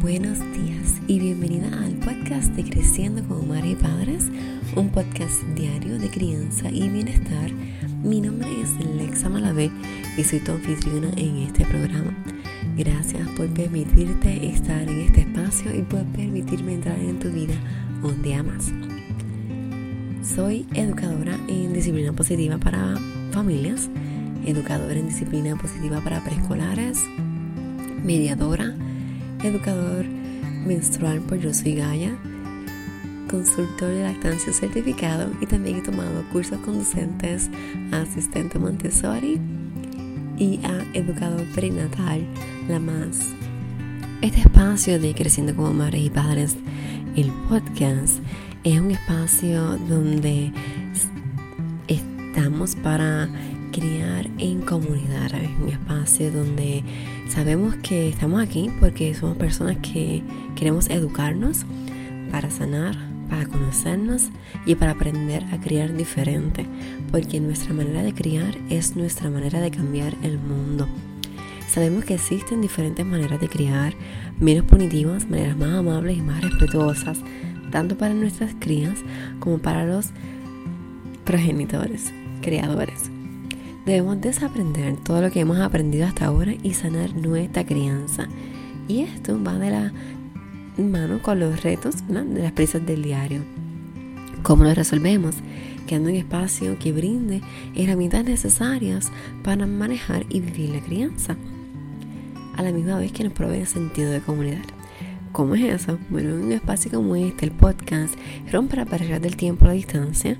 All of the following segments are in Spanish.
Buenos días y bienvenida al podcast de Creciendo como Madres y Padres, un podcast diario de crianza y bienestar. Mi nombre es Lexa Malavé y soy tu anfitriona en este programa. Gracias por permitirte estar en este espacio y por permitirme entrar en tu vida un día más. Soy educadora en disciplina positiva para familias, educadora en disciplina positiva para preescolares, mediadora, educador menstrual por Yo Soy Gaia, consultor de lactancia certificado y también he tomado cursos conducentes a asistente Montessori y a educador perinatal La Más. Este espacio de Creciendo como Madres y Padres, el podcast, es un espacio donde estamos para criar en comunidad, es un espacio donde sabemos que estamos aquí porque somos personas que queremos educarnos para sanar, para conocernos y para aprender a criar diferente, porque nuestra manera de criar es nuestra manera de cambiar el mundo. Sabemos que existen diferentes maneras de criar, menos punitivas, maneras más amables y más respetuosas, tanto para nuestras crías como para los progenitores, creadores. Debemos desaprender todo lo que hemos aprendido hasta ahora y sanar nuestra crianza. Y esto va de la mano con los retos de las prisas del diario. ¿Cómo lo resolvemos? Creando un espacio que brinde herramientas necesarias para manejar y vivir la crianza. A la misma vez que nos provee sentido de comunidad. ¿Cómo es eso? Bueno, en un espacio como este, el podcast, rompe la barrera del tiempo a la distancia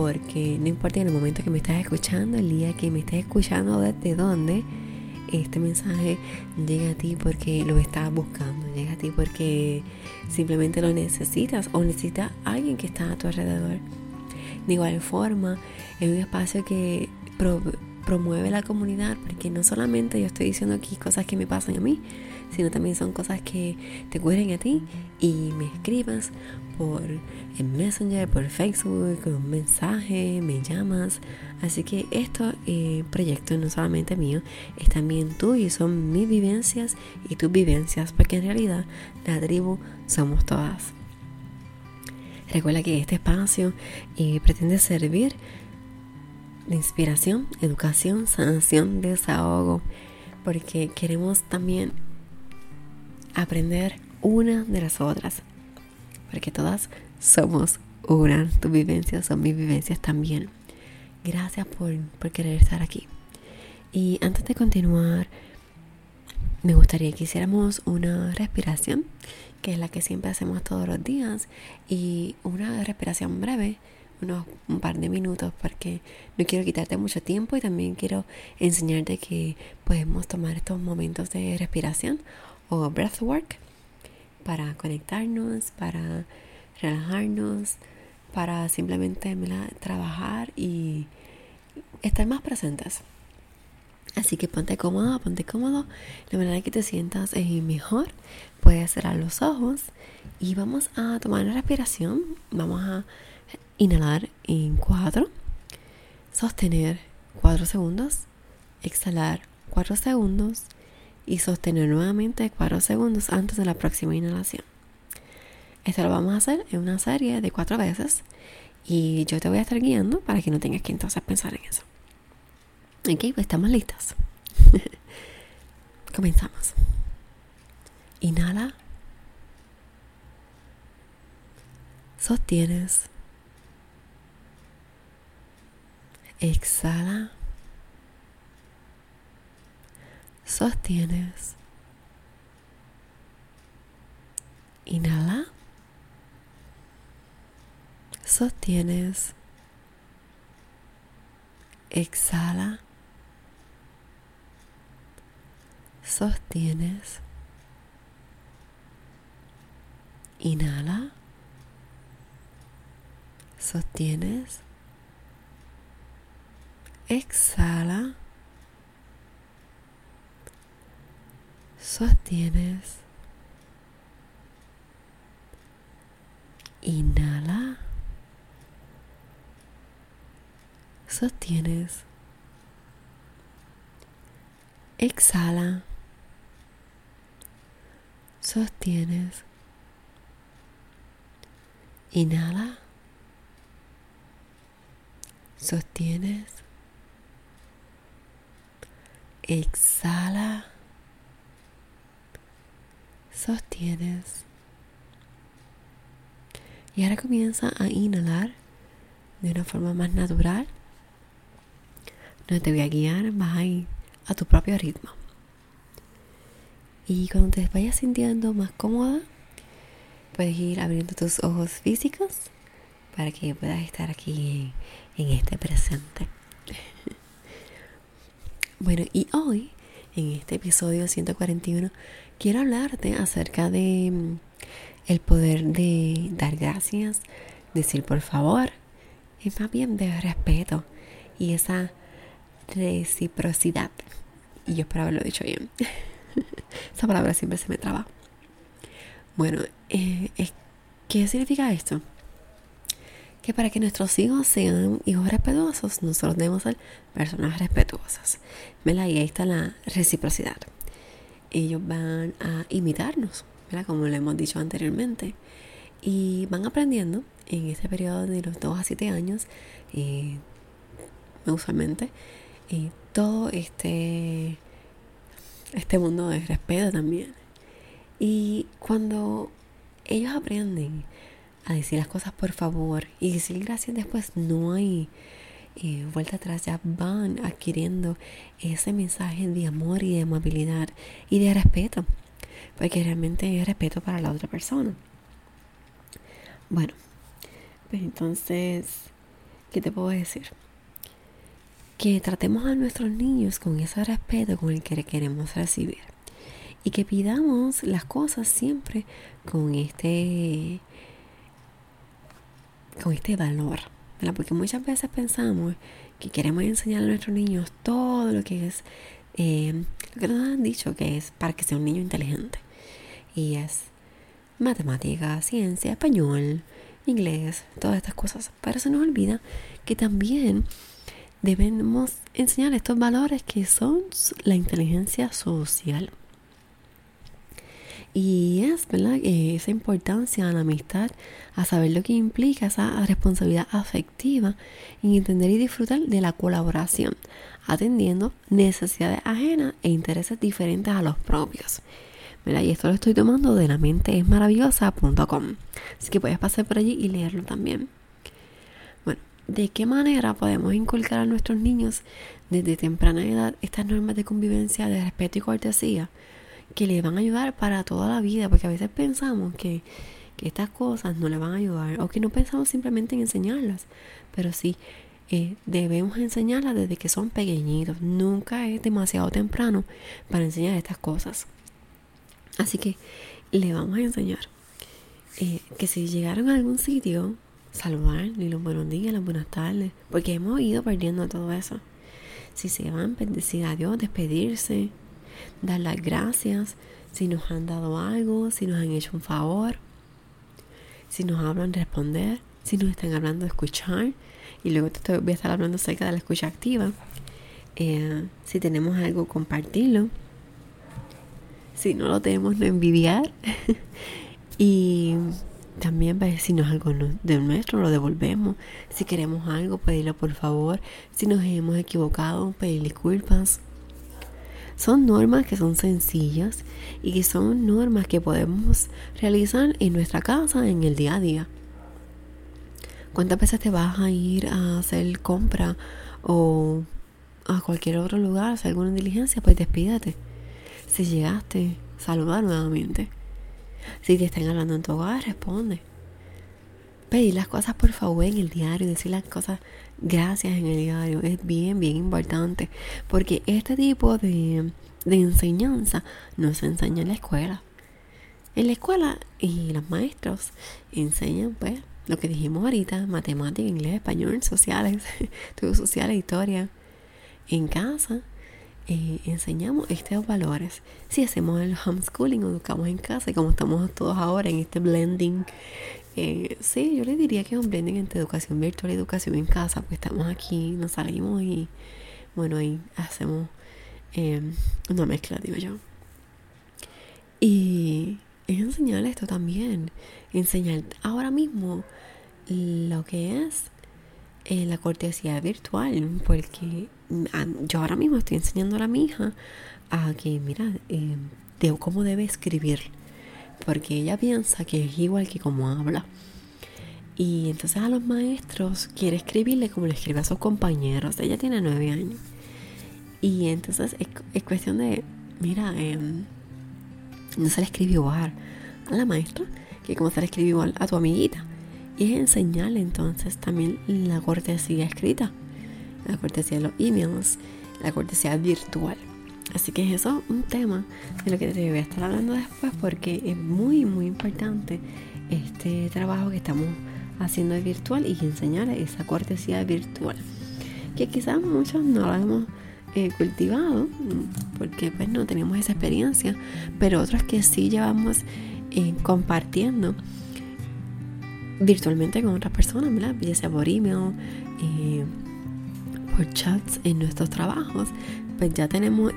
porque no importa en el momento que me estás escuchando, el día que me estás escuchando, desde dónde, este mensaje llega a ti porque lo estás buscando, llega a ti porque simplemente lo necesitas o necesitas alguien que está a tu alrededor. De igual forma, es un espacio que promueve la comunidad, porque no solamente yo estoy diciendo aquí cosas que me pasan a mí, sino también son cosas que te ocurren a ti y me escribas por Messenger, por Facebook, con un mensaje, me llamas. Así que esto eh, proyecto no solamente mío, es también tuyo y son mis vivencias y tus vivencias, porque en realidad la tribu somos todas. Recuerda que este espacio eh, pretende servir de inspiración, educación, sanación, desahogo, porque queremos también aprender una de las otras, porque todas somos una, tus vivencias son mis vivencias también. Gracias por, por querer estar aquí. Y antes de continuar, me gustaría que hiciéramos una respiración, que es la que siempre hacemos todos los días, y una respiración breve, unos un par de minutos, porque no quiero quitarte mucho tiempo y también quiero enseñarte que podemos tomar estos momentos de respiración o breathwork para conectarnos, para relajarnos, para simplemente trabajar y estar más presentes. Así que ponte cómodo, ponte cómodo. La manera que te sientas es mejor. Puedes cerrar los ojos y vamos a tomar una respiración. Vamos a inhalar en 4, sostener 4 segundos, exhalar 4 segundos y sostener nuevamente 4 segundos antes de la próxima inhalación. Esto lo vamos a hacer en una serie de 4 veces y yo te voy a estar guiando para que no tengas que entonces pensar en eso. Ok, pues estamos listos. Comenzamos. Inhala. Sostienes. Exhala. Sostienes. Inhala. Sostienes. Exhala. Sostienes. Inhala. Sostienes. Exhala. Sostienes. Inhala. Sostienes. Exhala. sostienes, inhala, sostienes, exhala, sostienes. Y ahora comienza a inhalar de una forma más natural. No te voy a guiar, vas a ir a tu propio ritmo. Y cuando te vayas sintiendo más cómoda, puedes ir abriendo tus ojos físicos para que puedas estar aquí en, este presente. bueno, y hoy, en este episodio 141, quiero hablarte acerca de mm, el poder de dar gracias, decir por favor, y más bien de respeto y esa reciprocidad. Y yo espero haberlo dicho bien. Esa palabra siempre se me traba. Bueno, eh, ¿qué significa esto? Que para que nuestros hijos sean hijos respetuosos, nosotros debemos ser personas respetuosas. ¿Verdad? Y ahí está la reciprocidad. Ellos van a imitarnos, ¿verdad? Como lo hemos dicho anteriormente. Y van aprendiendo en este periodo de los 2 a 7 años, eh, usualmente, eh, todo este este mundo de respeto también. Y cuando ellos aprenden a decir las cosas por favor y decir gracias después, no hay eh, vuelta atrás, ya van adquiriendo ese mensaje de amor y de amabilidad y de respeto, porque realmente es respeto para la otra persona. Bueno, pues entonces, ¿qué te puedo decir? que tratemos a nuestros niños con ese respeto con el que queremos recibir y que pidamos las cosas siempre con este con este valor porque muchas veces pensamos que queremos enseñar a nuestros niños todo lo que es eh, lo que nos han dicho que es para que sea un niño inteligente y es matemática, ciencia, español, inglés, todas estas cosas. Pero se nos olvida que también debemos enseñar estos valores que son la inteligencia social. Y es, ¿verdad? Esa importancia a la amistad, a saber lo que implica esa responsabilidad afectiva y entender y disfrutar de la colaboración, atendiendo necesidades ajenas e intereses diferentes a los propios. ¿verdad? Y esto lo estoy tomando de la mente. Así que puedes pasar por allí y leerlo también de qué manera podemos inculcar a nuestros niños desde temprana edad estas normas de convivencia, de respeto y cortesía que les van a ayudar para toda la vida, porque a veces pensamos que, estas cosas no le van a ayudar o que no pensamos simplemente en enseñarlas, pero sí eh, debemos enseñarlas desde que son pequeñitos, nunca es demasiado temprano para enseñar estas cosas. Así que le vamos a enseñar eh, que si llegaron a algún sitio saludar, ni los buenos días, las buenas tardes, porque hemos ido perdiendo todo eso. Si se van, bendecir a Dios, despedirse, dar las gracias, si nos han dado algo, si nos han hecho un favor, si nos hablan, responder, si nos están hablando, de escuchar, y luego te voy a estar hablando acerca de la escucha activa. Eh, si tenemos algo, compartirlo. Si no lo tenemos, no envidiar. y también si no es algo de nuestro, lo devolvemos. Si queremos algo, pedirlo por favor. Si nos hemos equivocado, pedir disculpas. Son normas que son sencillas y que son normas que podemos realizar en nuestra casa en el día a día. ¿Cuántas veces te vas a ir a hacer compra o a cualquier otro lugar, hacer alguna diligencia? Pues despídate. Si llegaste, saluda nuevamente. Si te están hablando en tu hogar, responde. Pedir las cosas por favor en el diario, decir las cosas gracias en el diario es bien, bien importante. Porque este tipo de, de enseñanza no se enseña en la escuela. En la escuela y los maestros enseñan pues lo que dijimos ahorita, matemática, inglés, español, sociales, estudios sociales, historia. En casa eh, enseñamos estos valores. Si hacemos el homeschooling educamos en casa, y como estamos todos ahora en este blending, eh, sí, yo le diría que es un entre educación virtual y educación en casa, porque estamos aquí, nos salimos y bueno, ahí hacemos eh, una mezcla, digo yo. Y es enseñar esto también. Enseñar ahora mismo lo que es eh, la cortesía virtual, porque yo ahora mismo estoy enseñando a mi hija a que, mira, eh, de cómo debe escribir, porque ella piensa que es igual que como habla. Y entonces a los maestros quiere escribirle como le escribe a sus compañeros. Ella tiene nueve años. Y entonces es, cuestión de, mira, em, no se le escribe igual a la maestra que como se le escribe igual a tu amiguita. Y es enseñarle entonces también la cortesía escrita, la cortesía de los emails, la cortesía virtual. Así que eso es un tema de lo que te voy a estar hablando después porque es muy, muy importante este trabajo que estamos haciendo virtual y enseñar esa cortesía virtual. Que quizás muchos no lo hemos eh, cultivado porque pues no tenemos esa experiencia, pero otros que sí llevamos eh, compartiendo virtualmente con otras personas, ya sea por email, eh, por chats en nuestros trabajos, pues ya tenemos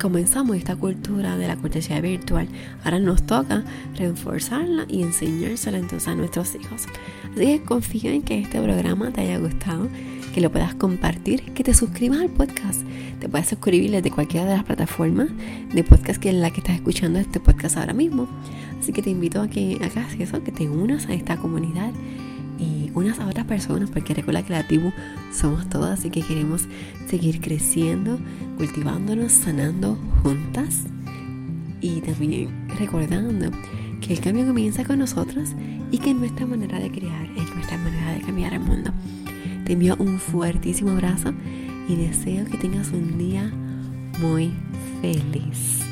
comenzamos esta cultura de la cortesía virtual. Ahora nos toca reforzarla y enseñársela entonces a nuestros hijos. Así que confío en que este programa te haya gustado, que lo puedas compartir, que te suscribas al podcast. Te puedes suscribir desde cualquiera de las plataformas de podcast que en la que estás escuchando este podcast ahora mismo. Así que te invito a que hagas eso, que te unas a esta comunidad unas a otras personas, porque recuerda que la tribu somos todas, así que queremos seguir creciendo, cultivándonos, sanando juntas y también recordando que el cambio comienza con nosotros y que nuestra manera de crear es nuestra manera de cambiar el mundo. Te envío un fuertísimo abrazo y deseo que tengas un día muy feliz.